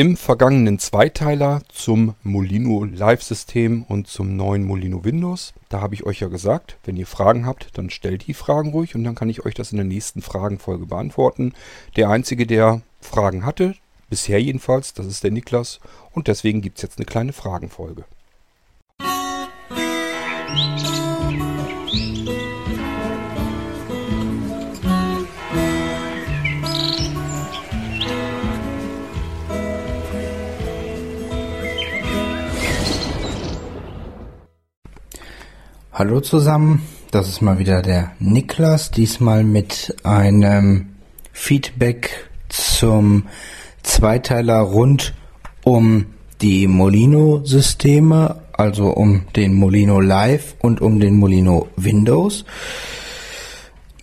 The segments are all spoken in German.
Im vergangenen Zweiteiler zum Molino Live-System und zum neuen Molino Windows, da habe ich euch ja gesagt, wenn ihr Fragen habt, dann stellt die Fragen ruhig und dann kann ich euch das in der nächsten Fragenfolge beantworten. Der Einzige, der Fragen hatte, bisher jedenfalls, das ist der Niklas und deswegen gibt es jetzt eine kleine Fragenfolge. Hallo zusammen, das ist mal wieder der Niklas, diesmal mit einem Feedback zum Zweiteiler rund um die Molino-Systeme, also um den Molino Live und um den Molino Windows.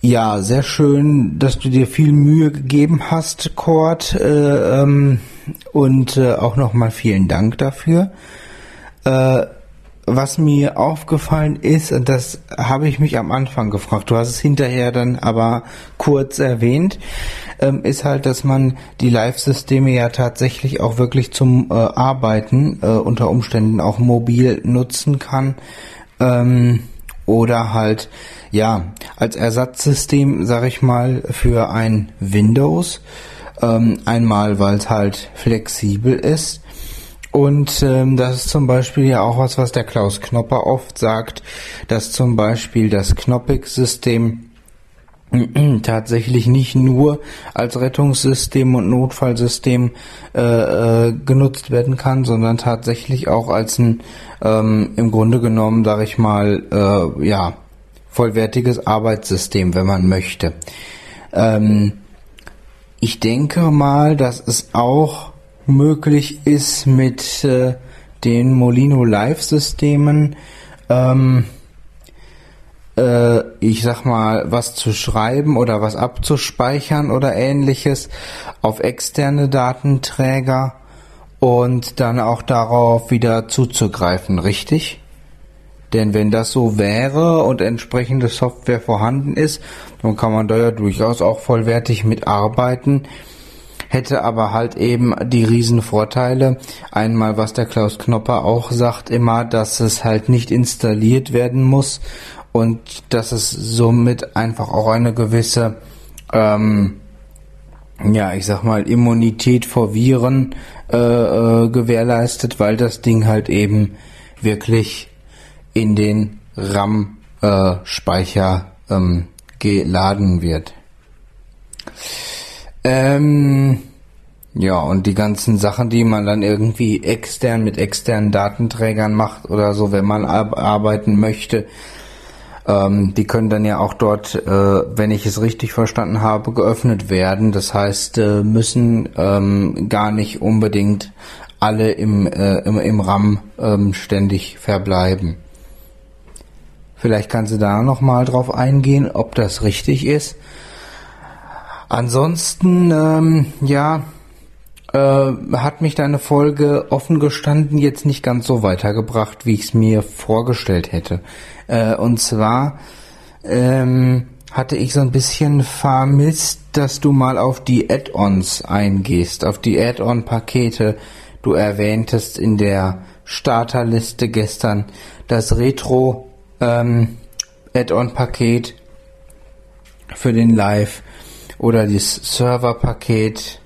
Ja, sehr schön, dass du dir viel Mühe gegeben hast, Cord, äh, ähm, und äh, auch nochmal vielen Dank dafür. Äh, was mir aufgefallen ist, und das habe ich mich am Anfang gefragt, du hast es hinterher dann aber kurz erwähnt, ähm, ist halt, dass man die Live-Systeme ja tatsächlich auch wirklich zum äh, Arbeiten äh, unter Umständen auch mobil nutzen kann. Ähm, oder halt, ja, als Ersatzsystem, sag ich mal, für ein Windows. Ähm, einmal, weil es halt flexibel ist und ähm, das ist zum Beispiel ja auch was, was der Klaus Knopper oft sagt, dass zum Beispiel das Knoppix-System tatsächlich nicht nur als Rettungssystem und Notfallsystem äh, äh, genutzt werden kann, sondern tatsächlich auch als ein ähm, im Grunde genommen, sage ich mal, äh, ja vollwertiges Arbeitssystem, wenn man möchte. Ähm, ich denke mal, dass es auch möglich ist mit äh, den Molino Live Systemen, ähm, äh, ich sag mal, was zu schreiben oder was abzuspeichern oder ähnliches auf externe Datenträger und dann auch darauf wieder zuzugreifen, richtig? Denn wenn das so wäre und entsprechende Software vorhanden ist, dann kann man da ja durchaus auch vollwertig mitarbeiten hätte aber halt eben die Riesenvorteile. Einmal, was der Klaus Knopper auch sagt immer, dass es halt nicht installiert werden muss und dass es somit einfach auch eine gewisse, ähm, ja, ich sag mal, Immunität vor Viren äh, äh, gewährleistet, weil das Ding halt eben wirklich in den RAM-Speicher äh, ähm, geladen wird. Ähm, ja, und die ganzen Sachen, die man dann irgendwie extern mit externen Datenträgern macht oder so, wenn man arbeiten möchte, ähm, die können dann ja auch dort, äh, wenn ich es richtig verstanden habe, geöffnet werden. Das heißt, äh, müssen ähm, gar nicht unbedingt alle im, äh, im, im RAM ähm, ständig verbleiben. Vielleicht kannst du da nochmal drauf eingehen, ob das richtig ist. Ansonsten, ähm, ja, äh, hat mich deine Folge offen gestanden jetzt nicht ganz so weitergebracht, wie ich es mir vorgestellt hätte. Äh, und zwar ähm, hatte ich so ein bisschen vermisst, dass du mal auf die Add-ons eingehst, auf die Add-on-Pakete. Du erwähntest in der Starterliste gestern das Retro ähm, für den Live oder das Server-Paket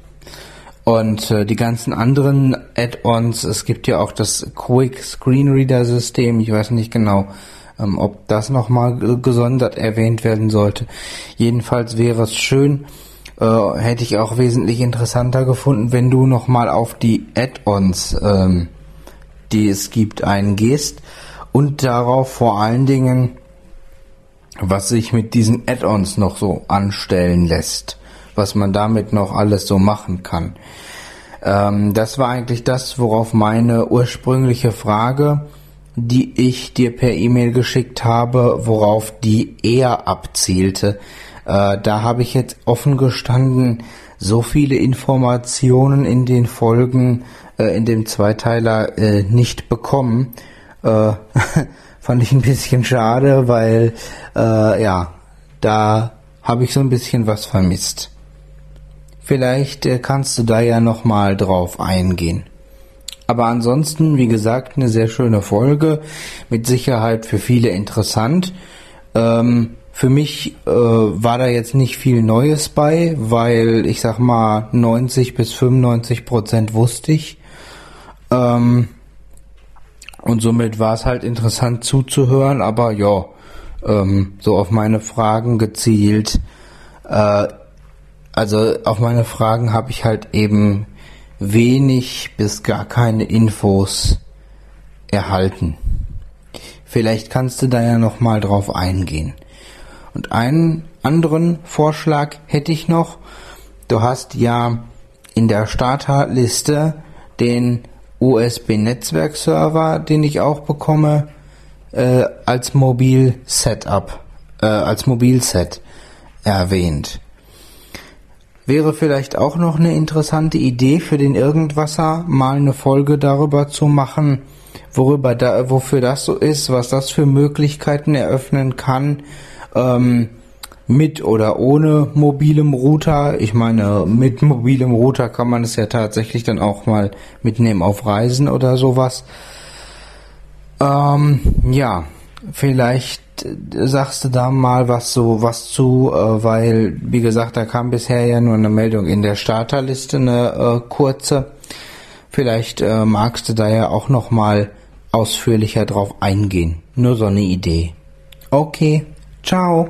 und äh, die ganzen anderen Add-ons. Es gibt ja auch das Quick Screen Reader System. Ich weiß nicht genau, ähm, ob das nochmal gesondert erwähnt werden sollte. Jedenfalls wäre es schön, äh, hätte ich auch wesentlich interessanter gefunden, wenn du nochmal auf die Add-ons, ähm, die es gibt, eingehst und darauf vor allen Dingen was sich mit diesen Add-ons noch so anstellen lässt, was man damit noch alles so machen kann. Ähm, das war eigentlich das, worauf meine ursprüngliche Frage, die ich dir per E-Mail geschickt habe, worauf die eher abzielte. Äh, da habe ich jetzt offen gestanden so viele Informationen in den Folgen äh, in dem Zweiteiler äh, nicht bekommen. Fand ich ein bisschen schade, weil äh, ja, da habe ich so ein bisschen was vermisst. Vielleicht äh, kannst du da ja nochmal drauf eingehen. Aber ansonsten, wie gesagt, eine sehr schöne Folge. Mit Sicherheit für viele interessant. Ähm, für mich äh, war da jetzt nicht viel Neues bei, weil ich sag mal 90 bis 95 Prozent wusste ich. Ähm, und somit war es halt interessant zuzuhören, aber ja, ähm, so auf meine Fragen gezielt. Äh, also auf meine Fragen habe ich halt eben wenig bis gar keine Infos erhalten. Vielleicht kannst du da ja noch mal drauf eingehen. Und einen anderen Vorschlag hätte ich noch. Du hast ja in der Starterliste den USB-Netzwerkserver, den ich auch bekomme, äh, als Mobil-Setup, äh, als Mobilset erwähnt. Wäre vielleicht auch noch eine interessante Idee für den Irgendwasser, mal eine Folge darüber zu machen, worüber da, wofür das so ist, was das für Möglichkeiten eröffnen kann, ähm, mit oder ohne mobilem Router. Ich meine, mit mobilem Router kann man es ja tatsächlich dann auch mal mitnehmen auf Reisen oder sowas. Ähm, ja, vielleicht sagst du da mal was so was zu, äh, weil wie gesagt, da kam bisher ja nur eine Meldung in der Starterliste, eine äh, kurze. Vielleicht äh, magst du da ja auch noch mal ausführlicher drauf eingehen. Nur so eine Idee. Okay, ciao.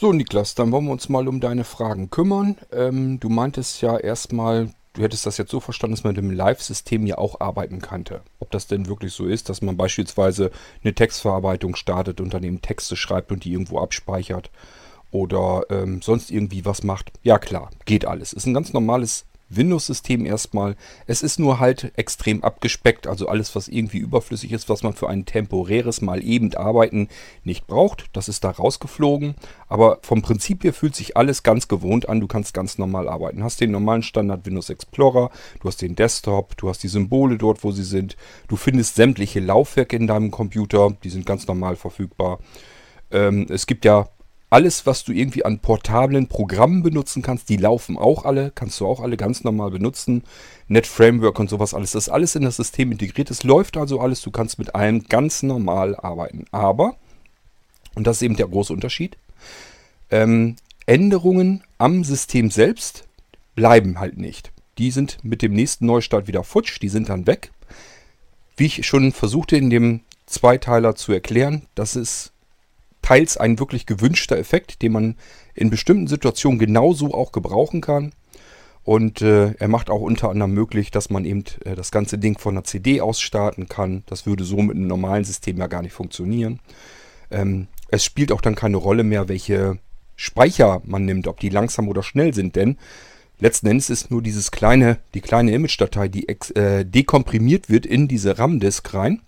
So, Niklas, dann wollen wir uns mal um deine Fragen kümmern. Ähm, du meintest ja erstmal, du hättest das jetzt so verstanden, dass man mit dem Live-System ja auch arbeiten könnte. Ob das denn wirklich so ist, dass man beispielsweise eine Textverarbeitung startet und dann eben Texte schreibt und die irgendwo abspeichert oder ähm, sonst irgendwie was macht. Ja klar, geht alles. Ist ein ganz normales Windows-System erstmal. Es ist nur halt extrem abgespeckt, also alles, was irgendwie überflüssig ist, was man für ein temporäres Mal eben arbeiten nicht braucht, das ist da rausgeflogen. Aber vom Prinzip her fühlt sich alles ganz gewohnt an. Du kannst ganz normal arbeiten. Hast den normalen Standard Windows Explorer, du hast den Desktop, du hast die Symbole dort, wo sie sind. Du findest sämtliche Laufwerke in deinem Computer, die sind ganz normal verfügbar. Ähm, es gibt ja alles, was du irgendwie an portablen Programmen benutzen kannst, die laufen auch alle, kannst du auch alle ganz normal benutzen. Net Framework und sowas alles, das ist alles in das System integriert. Es läuft also alles, du kannst mit allem ganz normal arbeiten. Aber, und das ist eben der große Unterschied, ähm, Änderungen am System selbst bleiben halt nicht. Die sind mit dem nächsten Neustart wieder futsch, die sind dann weg. Wie ich schon versuchte in dem Zweiteiler zu erklären, das ist teils ein wirklich gewünschter Effekt, den man in bestimmten Situationen genauso auch gebrauchen kann. Und äh, er macht auch unter anderem möglich, dass man eben äh, das ganze Ding von einer CD aus starten kann. Das würde so mit einem normalen System ja gar nicht funktionieren. Ähm, es spielt auch dann keine Rolle mehr, welche Speicher man nimmt, ob die langsam oder schnell sind, denn letzten Endes ist nur dieses kleine, die kleine Image-Datei, die äh, dekomprimiert wird in diese RAM-Disk rein.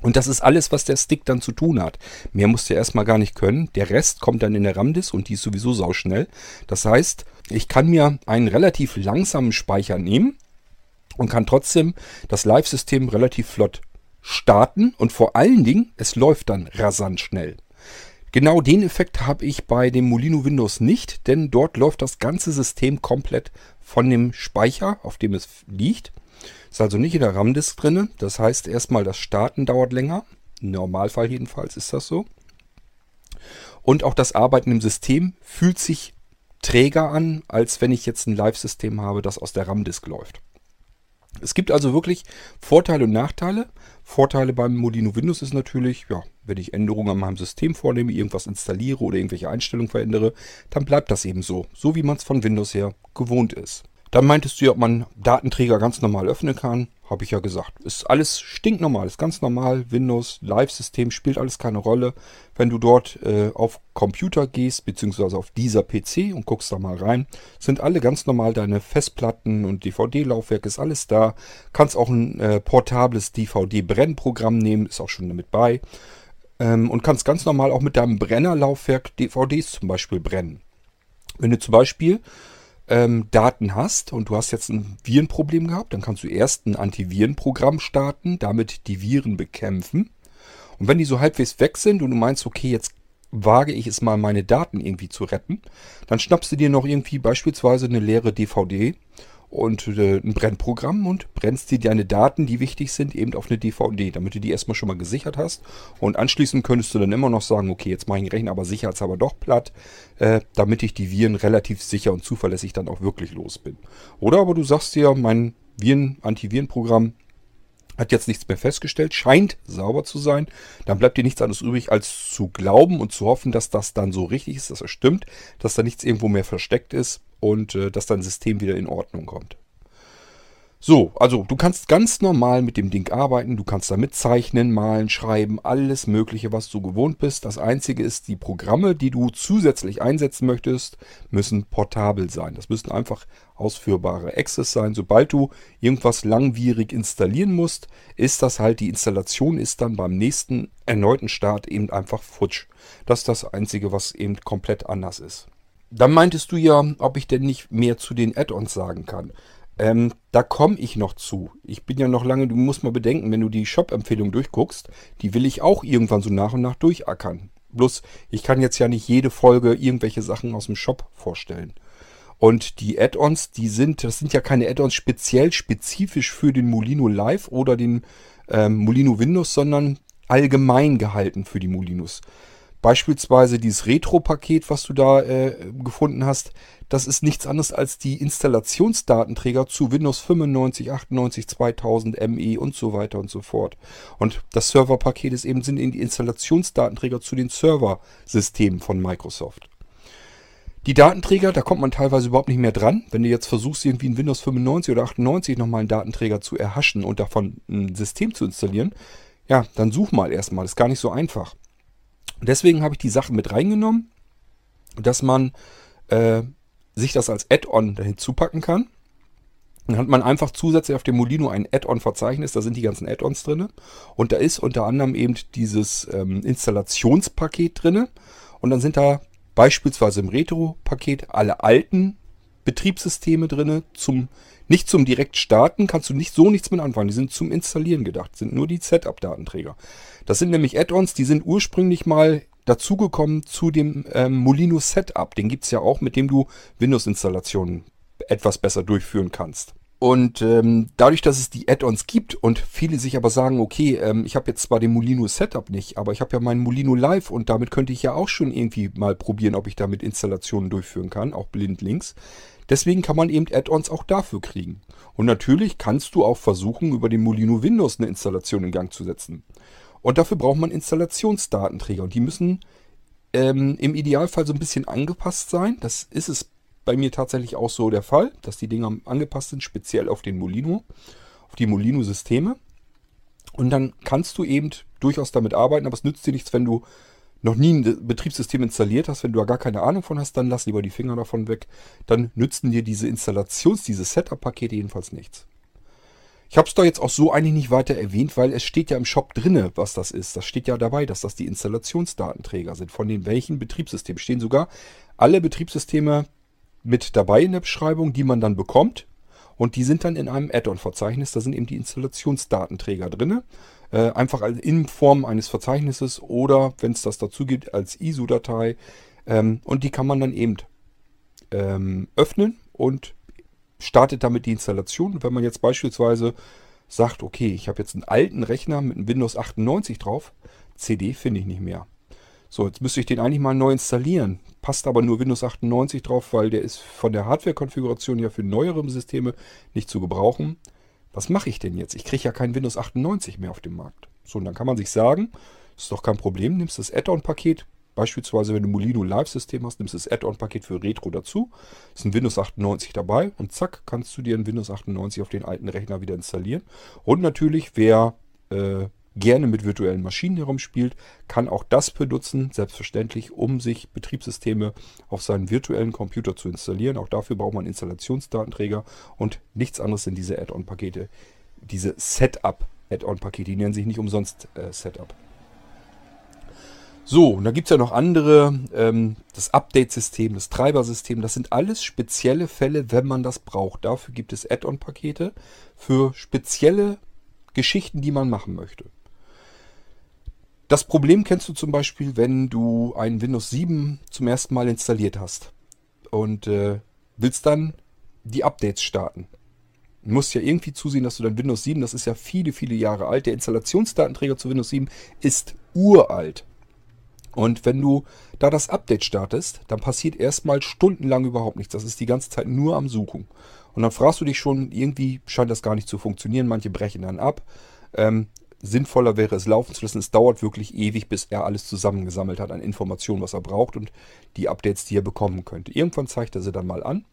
Und das ist alles, was der Stick dann zu tun hat. Mehr muss der erstmal gar nicht können. Der Rest kommt dann in der RAM-Disk und die ist sowieso sauschnell. Das heißt, ich kann mir einen relativ langsamen Speicher nehmen und kann trotzdem das Live-System relativ flott starten und vor allen Dingen, es läuft dann rasant schnell. Genau den Effekt habe ich bei dem Molino Windows nicht, denn dort läuft das ganze System komplett von dem Speicher, auf dem es liegt. Ist also nicht in der RAM-Disk drin. Das heißt, erstmal das Starten dauert länger. Im Normalfall jedenfalls ist das so. Und auch das Arbeiten im System fühlt sich träger an, als wenn ich jetzt ein Live-System habe, das aus der RAM-Disk läuft. Es gibt also wirklich Vorteile und Nachteile. Vorteile beim Modino Windows ist natürlich, ja, wenn ich Änderungen an meinem System vornehme, irgendwas installiere oder irgendwelche Einstellungen verändere, dann bleibt das eben so, so wie man es von Windows her gewohnt ist. Dann meintest du ja, ob man Datenträger ganz normal öffnen kann. Habe ich ja gesagt. Ist alles stinknormal, ist ganz normal. Windows, Live-System spielt alles keine Rolle. Wenn du dort äh, auf Computer gehst, beziehungsweise auf dieser PC und guckst da mal rein, sind alle ganz normal deine Festplatten und DVD-Laufwerk ist alles da. Kannst auch ein äh, portables DVD-Brennprogramm nehmen, ist auch schon damit bei. Ähm, und kannst ganz normal auch mit deinem Brennerlaufwerk DVDs zum Beispiel brennen. Wenn du zum Beispiel ähm, Daten hast und du hast jetzt ein Virenproblem gehabt, dann kannst du erst ein Antivirenprogramm starten, damit die Viren bekämpfen. Und wenn die so halbwegs weg sind und du meinst, okay, jetzt wage ich es mal, meine Daten irgendwie zu retten, dann schnappst du dir noch irgendwie beispielsweise eine leere DVD und äh, ein Brennprogramm und brennst dir deine Daten, die wichtig sind, eben auf eine DVD, damit du die erstmal schon mal gesichert hast. Und anschließend könntest du dann immer noch sagen, okay, jetzt mache ich den Rechner aber sicherheitshalber doch platt, äh, damit ich die Viren relativ sicher und zuverlässig dann auch wirklich los bin. Oder aber du sagst dir, mein Viren, Antivirenprogramm hat jetzt nichts mehr festgestellt, scheint sauber zu sein, dann bleibt dir nichts anderes übrig, als zu glauben und zu hoffen, dass das dann so richtig ist, dass das stimmt, dass da nichts irgendwo mehr versteckt ist und äh, dass dein System wieder in Ordnung kommt. So, also du kannst ganz normal mit dem Ding arbeiten, du kannst damit zeichnen, malen, schreiben, alles Mögliche, was du gewohnt bist. Das Einzige ist, die Programme, die du zusätzlich einsetzen möchtest, müssen portabel sein. Das müssen einfach ausführbare Access sein. Sobald du irgendwas langwierig installieren musst, ist das halt, die Installation ist dann beim nächsten erneuten Start eben einfach futsch. Das ist das Einzige, was eben komplett anders ist. Dann meintest du ja, ob ich denn nicht mehr zu den Add-ons sagen kann. Ähm, da komme ich noch zu. Ich bin ja noch lange, du musst mal bedenken, wenn du die Shop-Empfehlung durchguckst, die will ich auch irgendwann so nach und nach durchackern. Bloß, ich kann jetzt ja nicht jede Folge irgendwelche Sachen aus dem Shop vorstellen. Und die Add-ons, die sind, das sind ja keine Add-ons speziell spezifisch für den Molino Live oder den ähm, Molino Windows, sondern allgemein gehalten für die Molinos. Beispielsweise dieses Retro-Paket, was du da äh, gefunden hast, das ist nichts anderes als die Installationsdatenträger zu Windows 95, 98, 2000, ME und so weiter und so fort. Und das Serverpaket ist eben sind die Installationsdatenträger zu den Serversystemen von Microsoft. Die Datenträger, da kommt man teilweise überhaupt nicht mehr dran. Wenn du jetzt versuchst, irgendwie in Windows 95 oder 98 nochmal einen Datenträger zu erhaschen und davon ein System zu installieren, ja, dann such mal erstmal. Ist gar nicht so einfach. Deswegen habe ich die Sachen mit reingenommen, dass man äh, sich das als Add-on hinzupacken kann. Dann hat man einfach zusätzlich auf dem Molino ein Add-on-Verzeichnis, da sind die ganzen Add-ons drin. Und da ist unter anderem eben dieses ähm, Installationspaket drin. Und dann sind da beispielsweise im Retro-Paket alle alten Betriebssysteme drin. Zum, nicht zum direkt starten kannst du nicht so nichts mit anfangen. Die sind zum Installieren gedacht, sind nur die Setup-Datenträger. Das sind nämlich Add-ons, die sind ursprünglich mal dazugekommen zu dem ähm, Molino Setup. Den gibt es ja auch, mit dem du Windows-Installationen etwas besser durchführen kannst. Und ähm, dadurch, dass es die Add-ons gibt und viele sich aber sagen, okay, ähm, ich habe jetzt zwar den Molino Setup nicht, aber ich habe ja meinen Molino Live und damit könnte ich ja auch schon irgendwie mal probieren, ob ich damit Installationen durchführen kann, auch blindlings. Deswegen kann man eben Add-ons auch dafür kriegen. Und natürlich kannst du auch versuchen, über den Molino Windows eine Installation in Gang zu setzen. Und dafür braucht man Installationsdatenträger. Und die müssen ähm, im Idealfall so ein bisschen angepasst sein. Das ist es bei mir tatsächlich auch so der Fall, dass die Dinger angepasst sind, speziell auf den Molino, auf die Molino-Systeme. Und dann kannst du eben durchaus damit arbeiten, aber es nützt dir nichts, wenn du noch nie ein Betriebssystem installiert hast, wenn du da gar keine Ahnung von hast, dann lass lieber die Finger davon weg. Dann nützen dir diese Installations-, diese Setup-Pakete jedenfalls nichts. Ich habe es da jetzt auch so eigentlich nicht weiter erwähnt, weil es steht ja im Shop drinne, was das ist. Das steht ja dabei, dass das die Installationsdatenträger sind. Von den welchen Betriebssystemen stehen sogar alle Betriebssysteme mit dabei in der Beschreibung, die man dann bekommt. Und die sind dann in einem Add-on-Verzeichnis. Da sind eben die Installationsdatenträger drinne. Äh, einfach in Form eines Verzeichnisses oder, wenn es das dazu gibt, als ISO-Datei. Ähm, und die kann man dann eben ähm, öffnen und startet damit die Installation. Wenn man jetzt beispielsweise sagt, okay, ich habe jetzt einen alten Rechner mit einem Windows 98 drauf, CD finde ich nicht mehr. So, jetzt müsste ich den eigentlich mal neu installieren. Passt aber nur Windows 98 drauf, weil der ist von der Hardware-Konfiguration ja für neuere Systeme nicht zu gebrauchen. Was mache ich denn jetzt? Ich kriege ja kein Windows 98 mehr auf dem Markt. So, und dann kann man sich sagen, ist doch kein Problem, nimmst das Add-on-Paket, Beispielsweise, wenn du Molino Live-System hast, nimmst das Add-on-Paket für Retro dazu. Ist ein Windows 98 dabei und zack, kannst du dir ein Windows 98 auf den alten Rechner wieder installieren. Und natürlich, wer äh, gerne mit virtuellen Maschinen herumspielt, kann auch das benutzen, selbstverständlich, um sich Betriebssysteme auf seinen virtuellen Computer zu installieren. Auch dafür braucht man Installationsdatenträger und nichts anderes sind diese Add-on-Pakete, diese Setup-Add-on-Pakete. Die nennen sich nicht umsonst äh, Setup. So, und da gibt es ja noch andere, ähm, das Update-System, das Treibersystem, das sind alles spezielle Fälle, wenn man das braucht. Dafür gibt es Add-on-Pakete für spezielle Geschichten, die man machen möchte. Das Problem kennst du zum Beispiel, wenn du ein Windows 7 zum ersten Mal installiert hast und äh, willst dann die Updates starten. Du musst ja irgendwie zusehen, dass du dein Windows 7, das ist ja viele, viele Jahre alt, der Installationsdatenträger zu Windows 7 ist uralt. Und wenn du da das Update startest, dann passiert erstmal stundenlang überhaupt nichts. Das ist die ganze Zeit nur am Suchen. Und dann fragst du dich schon, irgendwie scheint das gar nicht zu funktionieren. Manche brechen dann ab. Ähm, sinnvoller wäre es laufen zu lassen. Es dauert wirklich ewig, bis er alles zusammengesammelt hat an Informationen, was er braucht und die Updates, die er bekommen könnte. Irgendwann zeigt er sie dann mal an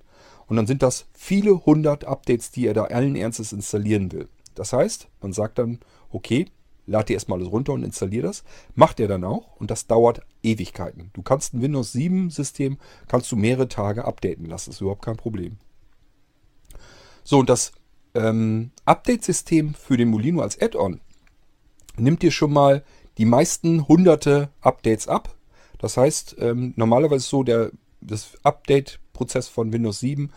und dann sind das viele hundert Updates, die er da allen Ernstes installieren will. Das heißt, man sagt dann, okay, lad dir erstmal alles runter und installier das. Macht er dann auch und das dauert Ewigkeiten. Du kannst ein Windows 7 System, kannst du mehrere Tage updaten lassen, ist überhaupt kein Problem. So, und das ähm, Update-System für den Molino als Add-on nimmt dir schon mal die meisten hunderte Updates ab. Das heißt, ähm, normalerweise ist so, der, das Update-Prozess von Windows 7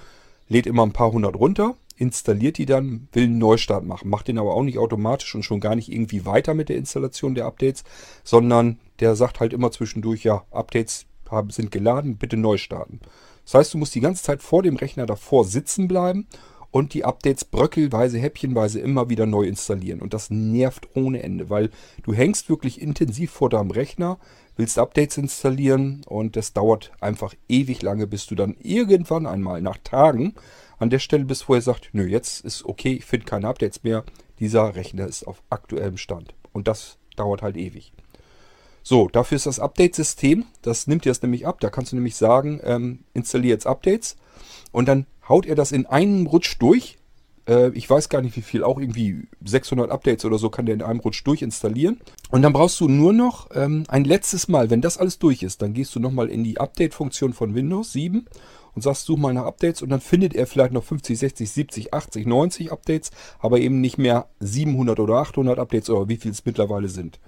lädt immer ein paar hundert runter, installiert die dann, will einen Neustart machen, macht den aber auch nicht automatisch und schon gar nicht irgendwie weiter mit der Installation der Updates, sondern der sagt halt immer zwischendurch, ja, Updates haben, sind geladen, bitte neu starten. Das heißt, du musst die ganze Zeit vor dem Rechner davor sitzen bleiben und die Updates bröckelweise, häppchenweise immer wieder neu installieren. Und das nervt ohne Ende, weil du hängst wirklich intensiv vor deinem Rechner, willst Updates installieren und das dauert einfach ewig lange, bis du dann irgendwann einmal nach Tagen an der Stelle bist, wo er sagt, nö, jetzt ist okay, ich finde keine Updates mehr. Dieser Rechner ist auf aktuellem Stand. Und das dauert halt ewig. So, dafür ist das Update-System, das nimmt dir das nämlich ab. Da kannst du nämlich sagen, ähm, installiere jetzt Updates und dann haut er das in einem Rutsch durch. Äh, ich weiß gar nicht wie viel, auch irgendwie 600 Updates oder so kann der in einem Rutsch durchinstallieren. Und dann brauchst du nur noch ähm, ein letztes Mal, wenn das alles durch ist, dann gehst du nochmal in die Update-Funktion von Windows 7 und sagst, such mal nach Updates und dann findet er vielleicht noch 50, 60, 70, 80, 90 Updates, aber eben nicht mehr 700 oder 800 Updates oder wie viel es mittlerweile sind.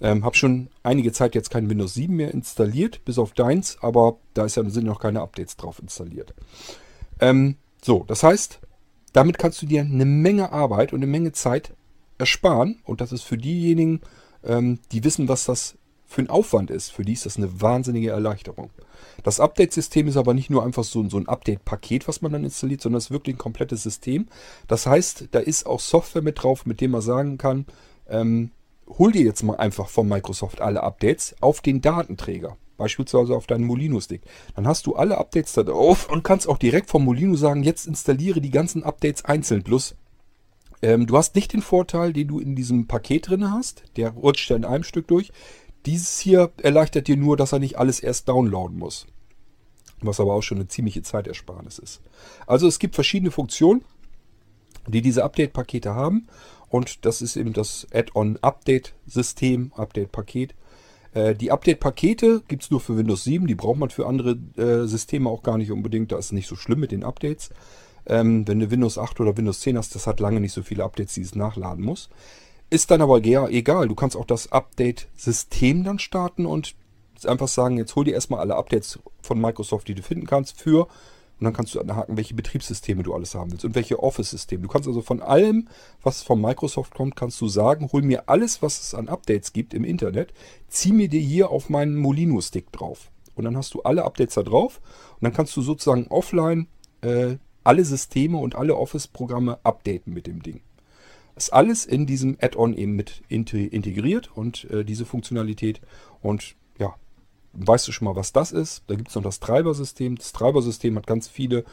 Ähm, habe schon einige Zeit jetzt kein Windows 7 mehr installiert, bis auf deins, aber da ist ja, sind noch keine Updates drauf installiert. Ähm, so, das heißt, damit kannst du dir eine Menge Arbeit und eine Menge Zeit ersparen. Und das ist für diejenigen, ähm, die wissen, was das für ein Aufwand ist. Für die ist das eine wahnsinnige Erleichterung. Das Update-System ist aber nicht nur einfach so, so ein Update-Paket, was man dann installiert, sondern es ist wirklich ein komplettes System. Das heißt, da ist auch Software mit drauf, mit dem man sagen kann, ähm, hol dir jetzt mal einfach von Microsoft alle Updates auf den Datenträger. Beispielsweise auf deinen Molino-Stick. Dann hast du alle Updates da drauf und kannst auch direkt vom Molino sagen, jetzt installiere die ganzen Updates einzeln. Plus, ähm, du hast nicht den Vorteil, den du in diesem Paket drin hast. Der rutscht ja in einem Stück durch. Dieses hier erleichtert dir nur, dass er nicht alles erst downloaden muss. Was aber auch schon eine ziemliche Zeitersparnis ist. Also es gibt verschiedene Funktionen, die diese Update-Pakete haben. Und das ist eben das Add-on-Update-System, Update-Paket. Äh, die Update-Pakete gibt es nur für Windows 7, die braucht man für andere äh, Systeme auch gar nicht unbedingt. Da ist es nicht so schlimm mit den Updates. Ähm, wenn du Windows 8 oder Windows 10 hast, das hat lange nicht so viele Updates, die es nachladen muss. Ist dann aber egal. Du kannst auch das Update-System dann starten und einfach sagen, jetzt hol dir erstmal alle Updates von Microsoft, die du finden kannst, für und dann kannst du anhaken, welche Betriebssysteme du alles haben willst und welche Office-Systeme. Du kannst also von allem, was von Microsoft kommt, kannst du sagen, hol mir alles, was es an Updates gibt im Internet, zieh mir dir hier auf meinen Molino-Stick drauf. Und dann hast du alle Updates da drauf und dann kannst du sozusagen offline äh, alle Systeme und alle Office-Programme updaten mit dem Ding. Ist alles in diesem Add-on eben mit integriert und äh, diese Funktionalität. Und ja, weißt du schon mal, was das ist. Da gibt es noch das Treibersystem. Das Treibersystem hat ganz viele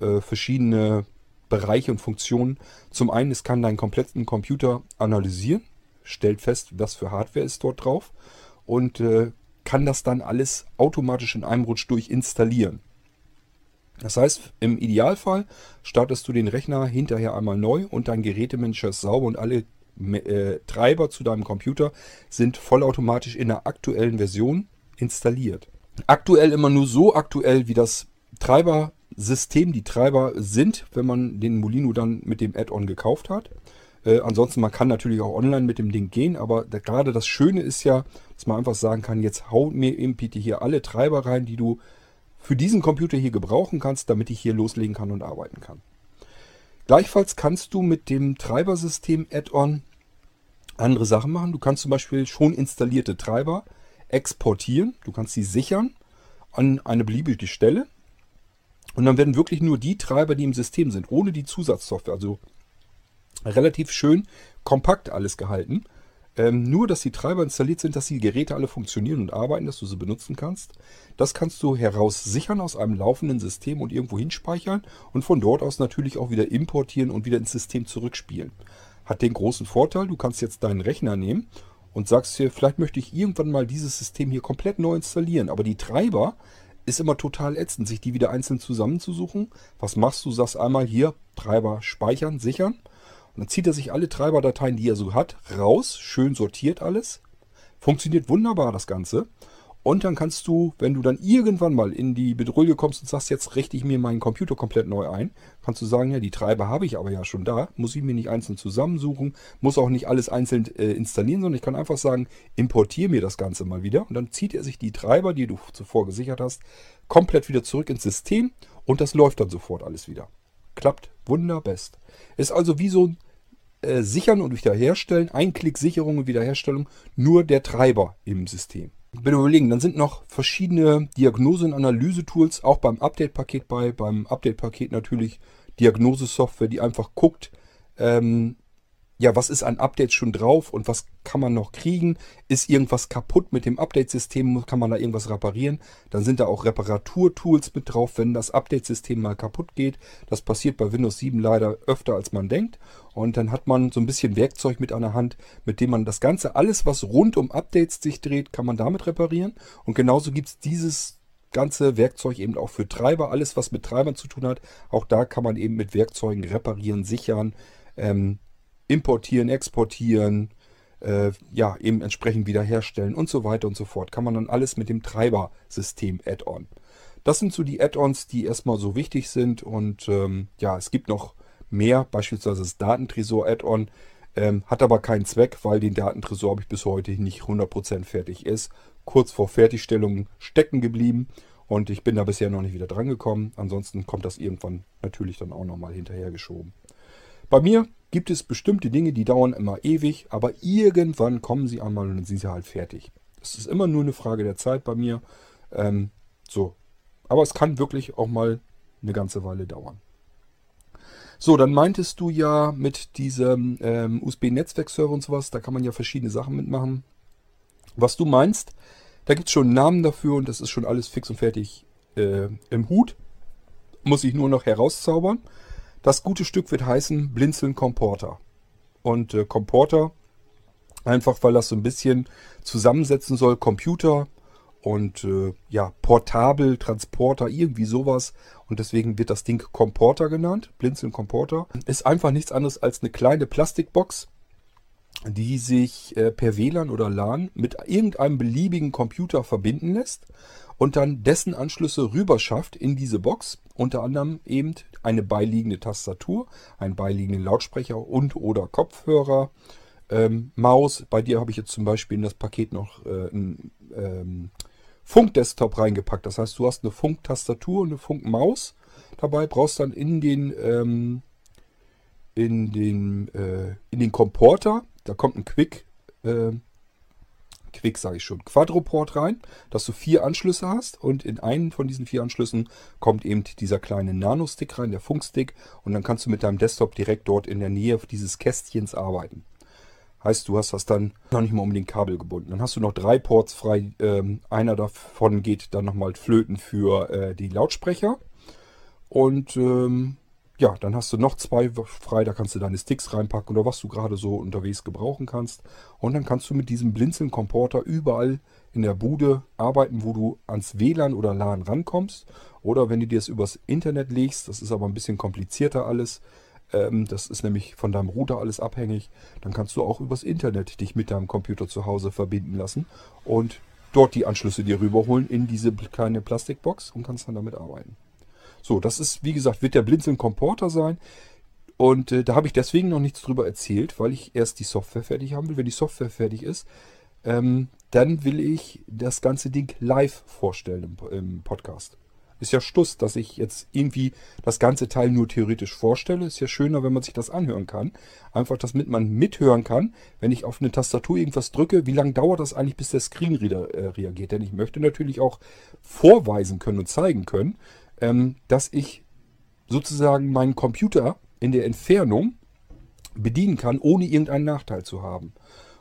äh, verschiedene Bereiche und Funktionen. Zum einen, es kann deinen kompletten Computer analysieren, stellt fest, was für Hardware ist dort drauf und äh, kann das dann alles automatisch in einem Rutsch durch installieren. Das heißt, im Idealfall startest du den Rechner hinterher einmal neu und dein Gerätemanager ist sauber und alle äh, Treiber zu deinem Computer sind vollautomatisch in der aktuellen Version installiert. Aktuell immer nur so aktuell, wie das Treibersystem, die Treiber sind, wenn man den Molino dann mit dem Add-on gekauft hat. Äh, ansonsten, man kann natürlich auch online mit dem Ding gehen, aber da, gerade das Schöne ist ja, dass man einfach sagen kann, jetzt hau mir eben bitte hier alle Treiber rein, die du für diesen Computer hier gebrauchen kannst, damit ich hier loslegen kann und arbeiten kann. Gleichfalls kannst du mit dem Treibersystem Add-on andere Sachen machen. Du kannst zum Beispiel schon installierte Treiber exportieren. Du kannst sie sichern an eine beliebige Stelle. Und dann werden wirklich nur die Treiber, die im System sind, ohne die Zusatzsoftware, also relativ schön kompakt alles gehalten. Ähm, nur, dass die Treiber installiert sind, dass die Geräte alle funktionieren und arbeiten, dass du sie benutzen kannst. Das kannst du heraus sichern aus einem laufenden System und irgendwo hinspeichern und von dort aus natürlich auch wieder importieren und wieder ins System zurückspielen. Hat den großen Vorteil, du kannst jetzt deinen Rechner nehmen und sagst dir, vielleicht möchte ich irgendwann mal dieses System hier komplett neu installieren, aber die Treiber ist immer total ätzend, sich die wieder einzeln zusammenzusuchen. Was machst du? Sagst einmal hier Treiber speichern, sichern und dann zieht er sich alle Treiberdateien, die er so hat, raus, schön sortiert alles. Funktioniert wunderbar das Ganze. Und dann kannst du, wenn du dann irgendwann mal in die Bedrohung kommst und sagst, jetzt richte ich mir meinen Computer komplett neu ein, kannst du sagen, ja, die Treiber habe ich aber ja schon da, muss ich mir nicht einzeln zusammensuchen, muss auch nicht alles einzeln äh, installieren, sondern ich kann einfach sagen, importiere mir das Ganze mal wieder und dann zieht er sich die Treiber, die du zuvor gesichert hast, komplett wieder zurück ins System und das läuft dann sofort alles wieder. Klappt wunderbest. Ist also wie so ein äh, Sichern und Wiederherstellen, Einklick-Sicherung und Wiederherstellung, nur der Treiber im System. Ich bin überlegen, dann sind noch verschiedene Diagnose- und Analyse-Tools auch beim Update-Paket bei. Beim Update-Paket natürlich Diagnosesoftware, die einfach guckt, ähm, ja, was ist an Updates schon drauf und was kann man noch kriegen? Ist irgendwas kaputt mit dem Update-System? Kann man da irgendwas reparieren? Dann sind da auch Reparaturtools mit drauf, wenn das Update-System mal kaputt geht. Das passiert bei Windows 7 leider öfter als man denkt. Und dann hat man so ein bisschen Werkzeug mit an der Hand, mit dem man das Ganze, alles was rund um Updates sich dreht, kann man damit reparieren. Und genauso gibt es dieses ganze Werkzeug eben auch für Treiber, alles was mit Treibern zu tun hat. Auch da kann man eben mit Werkzeugen reparieren, sichern. Ähm, importieren, exportieren, äh, ja, eben entsprechend wiederherstellen und so weiter und so fort. Kann man dann alles mit dem Treiber-System Add-on. Das sind so die Add-ons, die erstmal so wichtig sind und ähm, ja, es gibt noch mehr, beispielsweise das Datentresor-Add-on, ähm, hat aber keinen Zweck, weil den Datentresor habe ich bis heute nicht 100% fertig ist. Kurz vor Fertigstellung stecken geblieben und ich bin da bisher noch nicht wieder dran gekommen. Ansonsten kommt das irgendwann natürlich dann auch nochmal hinterhergeschoben. Bei mir gibt es bestimmte Dinge, die dauern immer ewig, aber irgendwann kommen sie einmal und dann sind sie halt fertig. Es ist immer nur eine Frage der Zeit bei mir. Ähm, so. Aber es kann wirklich auch mal eine ganze Weile dauern. So, dann meintest du ja mit diesem ähm, USB-Netzwerkserver und sowas, da kann man ja verschiedene Sachen mitmachen. Was du meinst, da gibt es schon Namen dafür und das ist schon alles fix und fertig äh, im Hut. Muss ich nur noch herauszaubern. Das gute Stück wird heißen Blinzeln Comporter. Und äh, Comporter, einfach weil das so ein bisschen zusammensetzen soll, Computer und äh, ja, portabel, Transporter, irgendwie sowas. Und deswegen wird das Ding Comporter genannt. Blinzeln Comporter. Ist einfach nichts anderes als eine kleine Plastikbox, die sich äh, per WLAN oder LAN mit irgendeinem beliebigen Computer verbinden lässt und dann dessen Anschlüsse rüber schafft in diese Box. Unter anderem eben eine beiliegende Tastatur, einen beiliegenden Lautsprecher und oder Kopfhörer, ähm, Maus. Bei dir habe ich jetzt zum Beispiel in das Paket noch äh, einen ähm, Funkdesktop reingepackt. Das heißt, du hast eine Funktastatur und eine Funkmaus dabei, brauchst dann in den ähm, in den äh, in den Komporter, da kommt ein Quick äh, Quick sage ich schon, Quadroport rein, dass du vier Anschlüsse hast und in einen von diesen vier Anschlüssen kommt eben dieser kleine Nano-Stick rein, der Funkstick und dann kannst du mit deinem Desktop direkt dort in der Nähe dieses Kästchens arbeiten. Heißt, du hast das dann noch nicht mal unbedingt Kabel gebunden. Dann hast du noch drei Ports frei. Ähm, einer davon geht dann nochmal flöten für äh, die Lautsprecher. Und ähm, ja, dann hast du noch zwei frei, da kannst du deine Sticks reinpacken oder was du gerade so unterwegs gebrauchen kannst. Und dann kannst du mit diesem Blinzeln-Komporter überall in der Bude arbeiten, wo du ans WLAN oder LAN rankommst. Oder wenn du dir das übers Internet legst, das ist aber ein bisschen komplizierter alles. Ähm, das ist nämlich von deinem Router alles abhängig. Dann kannst du auch übers Internet dich mit deinem Computer zu Hause verbinden lassen und dort die Anschlüsse dir rüberholen in diese kleine Plastikbox und kannst dann damit arbeiten. So, das ist, wie gesagt, wird der Blinzeln Comporter sein. Und äh, da habe ich deswegen noch nichts drüber erzählt, weil ich erst die Software fertig haben will. Wenn die Software fertig ist, ähm, dann will ich das ganze Ding live vorstellen im, im Podcast. Ist ja Stuss, dass ich jetzt irgendwie das ganze Teil nur theoretisch vorstelle. Ist ja schöner, wenn man sich das anhören kann. Einfach, damit man mithören kann, wenn ich auf eine Tastatur irgendwas drücke, wie lange dauert das eigentlich, bis der Screenreader äh, reagiert. Denn ich möchte natürlich auch vorweisen können und zeigen können, ähm, dass ich sozusagen meinen Computer in der Entfernung bedienen kann, ohne irgendeinen Nachteil zu haben.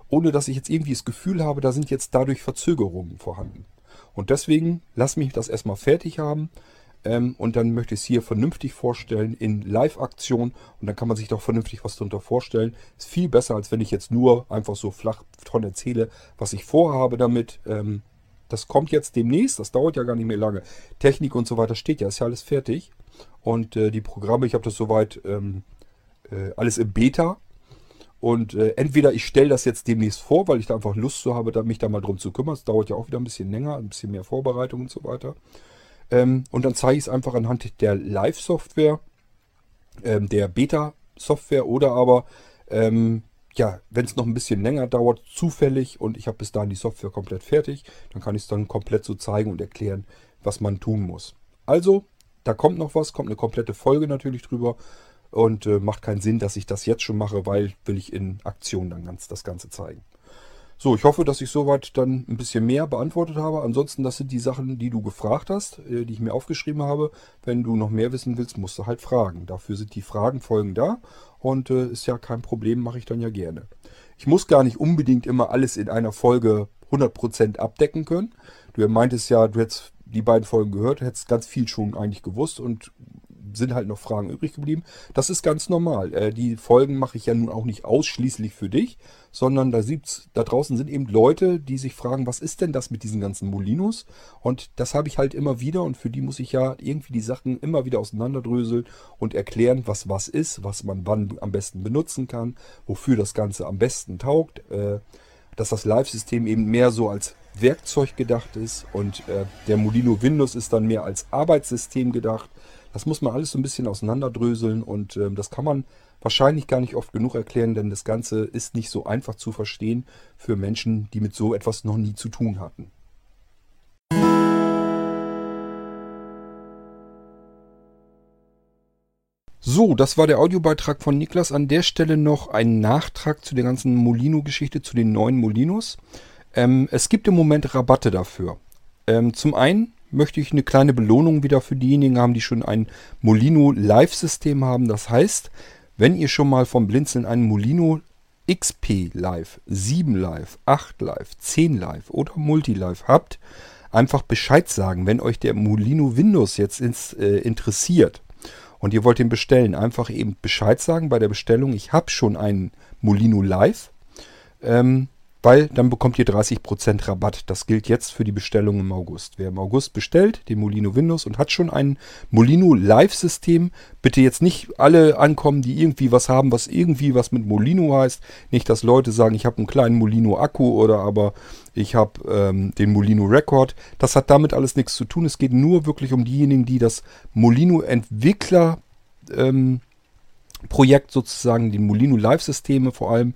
Ohne dass ich jetzt irgendwie das Gefühl habe, da sind jetzt dadurch Verzögerungen vorhanden. Und deswegen lass mich das erstmal fertig haben. Ähm, und dann möchte ich es hier vernünftig vorstellen in Live-Aktion. Und dann kann man sich doch vernünftig was darunter vorstellen. Ist viel besser, als wenn ich jetzt nur einfach so flach von erzähle, was ich vorhabe damit. Ähm, das kommt jetzt demnächst. Das dauert ja gar nicht mehr lange. Technik und so weiter steht ja. Ist ja alles fertig. Und äh, die Programme, ich habe das soweit ähm, äh, alles im Beta. Und äh, entweder ich stelle das jetzt demnächst vor, weil ich da einfach Lust zu habe, da, mich da mal drum zu kümmern. Es dauert ja auch wieder ein bisschen länger, ein bisschen mehr Vorbereitung und so weiter. Ähm, und dann zeige ich es einfach anhand der Live-Software, ähm, der Beta-Software oder aber, ähm, ja, wenn es noch ein bisschen länger dauert, zufällig und ich habe bis dahin die Software komplett fertig, dann kann ich es dann komplett so zeigen und erklären, was man tun muss. Also, da kommt noch was, kommt eine komplette Folge natürlich drüber. Und äh, macht keinen Sinn, dass ich das jetzt schon mache, weil will ich in Aktion dann ganz das Ganze zeigen. So, ich hoffe, dass ich soweit dann ein bisschen mehr beantwortet habe. Ansonsten, das sind die Sachen, die du gefragt hast, äh, die ich mir aufgeschrieben habe. Wenn du noch mehr wissen willst, musst du halt fragen. Dafür sind die Fragenfolgen da und äh, ist ja kein Problem, mache ich dann ja gerne. Ich muss gar nicht unbedingt immer alles in einer Folge 100% abdecken können. Du meintest ja, du hättest die beiden Folgen gehört, hättest ganz viel schon eigentlich gewusst und sind halt noch Fragen übrig geblieben. Das ist ganz normal. Äh, die Folgen mache ich ja nun auch nicht ausschließlich für dich, sondern da, da draußen sind eben Leute, die sich fragen, was ist denn das mit diesen ganzen Molinos? Und das habe ich halt immer wieder und für die muss ich ja irgendwie die Sachen immer wieder auseinanderdröseln und erklären, was was ist, was man wann am besten benutzen kann, wofür das Ganze am besten taugt. Äh, dass das Live-System eben mehr so als Werkzeug gedacht ist und äh, der Molino Windows ist dann mehr als Arbeitssystem gedacht. Das muss man alles so ein bisschen auseinanderdröseln und äh, das kann man wahrscheinlich gar nicht oft genug erklären, denn das Ganze ist nicht so einfach zu verstehen für Menschen, die mit so etwas noch nie zu tun hatten. So, das war der Audiobeitrag von Niklas. An der Stelle noch ein Nachtrag zu der ganzen Molino-Geschichte, zu den neuen Molinos. Ähm, es gibt im Moment Rabatte dafür. Ähm, zum einen möchte ich eine kleine Belohnung wieder für diejenigen haben, die schon ein Molino Live-System haben. Das heißt, wenn ihr schon mal vom Blinzeln einen Molino XP Live, 7 Live, 8 Live, 10 Live oder Multi Live habt, einfach Bescheid sagen, wenn euch der Molino Windows jetzt ins, äh, interessiert und ihr wollt ihn bestellen. Einfach eben Bescheid sagen bei der Bestellung, ich habe schon einen Molino Live. Ähm, weil dann bekommt ihr 30% Rabatt. Das gilt jetzt für die Bestellung im August. Wer im August bestellt, den Molino Windows und hat schon ein Molino Live-System, bitte jetzt nicht alle ankommen, die irgendwie was haben, was irgendwie was mit Molino heißt. Nicht, dass Leute sagen, ich habe einen kleinen Molino Akku oder aber ich habe ähm, den Molino Record. Das hat damit alles nichts zu tun. Es geht nur wirklich um diejenigen, die das Molino Entwickler ähm, Projekt sozusagen, die Molino Live-Systeme vor allem,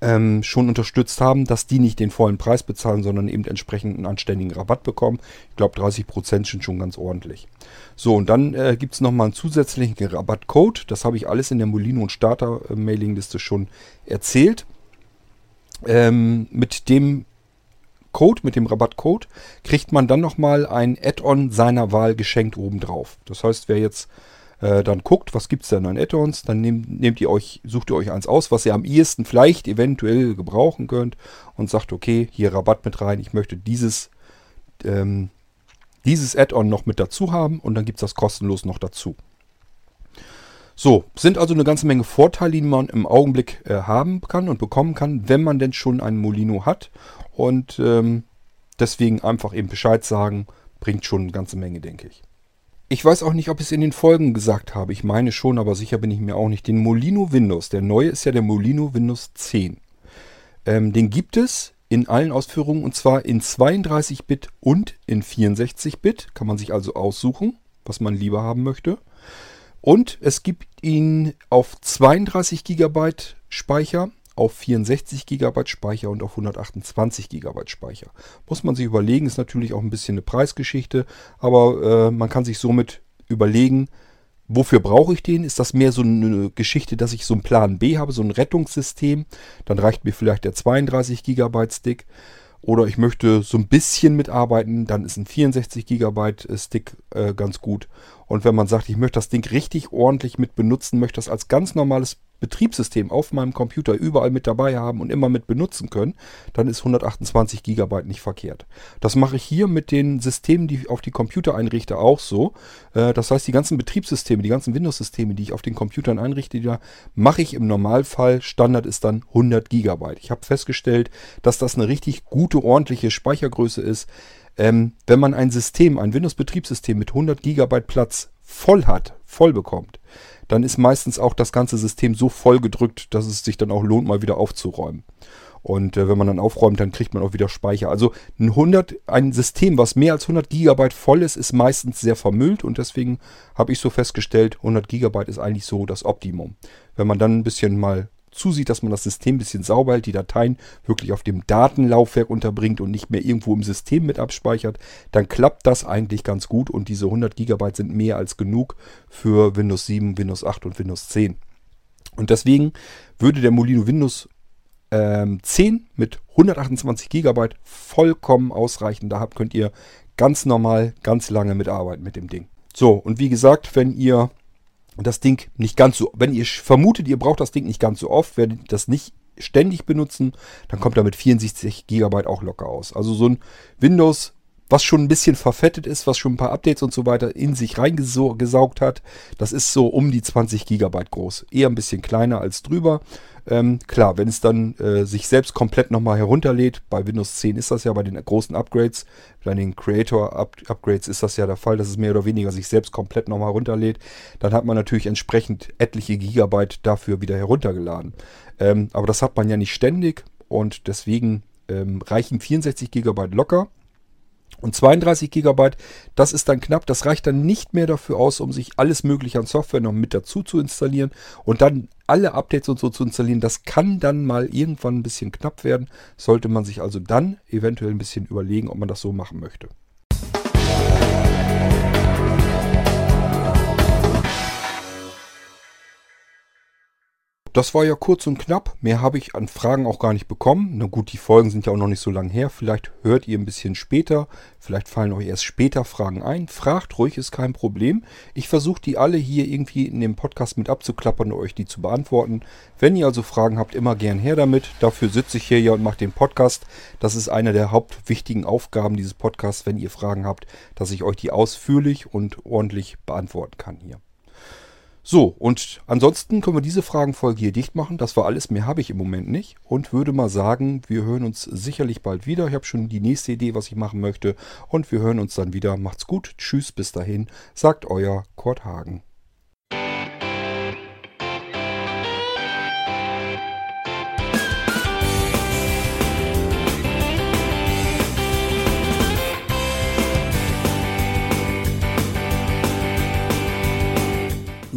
ähm, schon unterstützt haben, dass die nicht den vollen Preis bezahlen, sondern eben entsprechend einen anständigen Rabatt bekommen. Ich glaube, 30% sind schon ganz ordentlich. So, und dann äh, gibt es nochmal einen zusätzlichen Rabattcode. Das habe ich alles in der Molino und Starter Mailingliste schon erzählt. Ähm, mit dem Code, mit dem Rabattcode, kriegt man dann nochmal ein Add-on seiner Wahl geschenkt obendrauf. Das heißt, wer jetzt äh, dann guckt, was gibt es denn an Add-ons, dann nehmt, nehmt ihr euch, sucht ihr euch eins aus, was ihr am ehesten vielleicht eventuell gebrauchen könnt und sagt, okay, hier Rabatt mit rein, ich möchte dieses, ähm, dieses Add-on noch mit dazu haben und dann gibt es das kostenlos noch dazu. So, sind also eine ganze Menge Vorteile, die man im Augenblick äh, haben kann und bekommen kann, wenn man denn schon einen Molino hat. Und ähm, deswegen einfach eben Bescheid sagen, bringt schon eine ganze Menge, denke ich. Ich weiß auch nicht, ob ich es in den Folgen gesagt habe. Ich meine schon, aber sicher bin ich mir auch nicht. Den Molino Windows, der neue ist ja der Molino Windows 10. Ähm, den gibt es in allen Ausführungen und zwar in 32-Bit und in 64-Bit. Kann man sich also aussuchen, was man lieber haben möchte. Und es gibt ihn auf 32 GB Speicher, auf 64 GB Speicher und auf 128 GB Speicher. Muss man sich überlegen, ist natürlich auch ein bisschen eine Preisgeschichte, aber äh, man kann sich somit überlegen, wofür brauche ich den? Ist das mehr so eine Geschichte, dass ich so einen Plan B habe, so ein Rettungssystem? Dann reicht mir vielleicht der 32 GB Stick. Oder ich möchte so ein bisschen mitarbeiten, dann ist ein 64 GB Stick äh, ganz gut. Und wenn man sagt, ich möchte das Ding richtig ordentlich mit benutzen, möchte das als ganz normales Betriebssystem auf meinem Computer überall mit dabei haben und immer mit benutzen können, dann ist 128 GB nicht verkehrt. Das mache ich hier mit den Systemen, die ich auf die Computer einrichte, auch so. Äh, das heißt, die ganzen Betriebssysteme, die ganzen Windows-Systeme, die ich auf den Computern einrichte, da mache ich im Normalfall, Standard ist dann 100 GB. Ich habe festgestellt, dass das eine richtig gute, ordentliche Speichergröße ist. Ähm, wenn man ein System, ein Windows-Betriebssystem mit 100 GB Platz voll hat, voll bekommt, dann ist meistens auch das ganze System so voll gedrückt, dass es sich dann auch lohnt, mal wieder aufzuräumen. Und äh, wenn man dann aufräumt, dann kriegt man auch wieder Speicher. Also ein 100, ein System, was mehr als 100 GB voll ist, ist meistens sehr vermüllt und deswegen habe ich so festgestellt, 100 GB ist eigentlich so das Optimum. Wenn man dann ein bisschen mal zusieht, dass man das System ein bisschen sauber hält, die Dateien wirklich auf dem Datenlaufwerk unterbringt und nicht mehr irgendwo im System mit abspeichert, dann klappt das eigentlich ganz gut und diese 100 GB sind mehr als genug für Windows 7, Windows 8 und Windows 10. Und deswegen würde der Molino Windows ähm, 10 mit 128 GB vollkommen ausreichen. Da könnt ihr ganz normal, ganz lange mitarbeiten mit dem Ding. So, und wie gesagt, wenn ihr das Ding nicht ganz so, wenn ihr vermutet, ihr braucht das Ding nicht ganz so oft, werdet das nicht ständig benutzen, dann kommt damit 64 GB auch locker aus. Also so ein Windows, was schon ein bisschen verfettet ist, was schon ein paar Updates und so weiter in sich reingesaugt hat, das ist so um die 20 GB groß. Eher ein bisschen kleiner als drüber. Ähm, klar, wenn es dann äh, sich selbst komplett nochmal herunterlädt, bei Windows 10 ist das ja bei den großen Upgrades, bei den Creator-Upgrades ist das ja der Fall, dass es mehr oder weniger sich selbst komplett nochmal herunterlädt. Dann hat man natürlich entsprechend etliche Gigabyte dafür wieder heruntergeladen. Ähm, aber das hat man ja nicht ständig und deswegen ähm, reichen 64 Gigabyte locker. Und 32 GB, das ist dann knapp, das reicht dann nicht mehr dafür aus, um sich alles mögliche an Software noch mit dazu zu installieren und dann alle Updates und so zu installieren. Das kann dann mal irgendwann ein bisschen knapp werden, sollte man sich also dann eventuell ein bisschen überlegen, ob man das so machen möchte. Das war ja kurz und knapp. Mehr habe ich an Fragen auch gar nicht bekommen. Na gut, die Folgen sind ja auch noch nicht so lange her. Vielleicht hört ihr ein bisschen später. Vielleicht fallen euch erst später Fragen ein. Fragt ruhig, ist kein Problem. Ich versuche die alle hier irgendwie in dem Podcast mit abzuklappern und euch die zu beantworten. Wenn ihr also Fragen habt, immer gern her damit. Dafür sitze ich hier ja und mache den Podcast. Das ist eine der hauptwichtigen Aufgaben dieses Podcasts, wenn ihr Fragen habt, dass ich euch die ausführlich und ordentlich beantworten kann hier. So, und ansonsten können wir diese Fragenfolge hier dicht machen. Das war alles, mehr habe ich im Moment nicht. Und würde mal sagen, wir hören uns sicherlich bald wieder. Ich habe schon die nächste Idee, was ich machen möchte. Und wir hören uns dann wieder. Macht's gut. Tschüss, bis dahin. Sagt euer Kurt Hagen.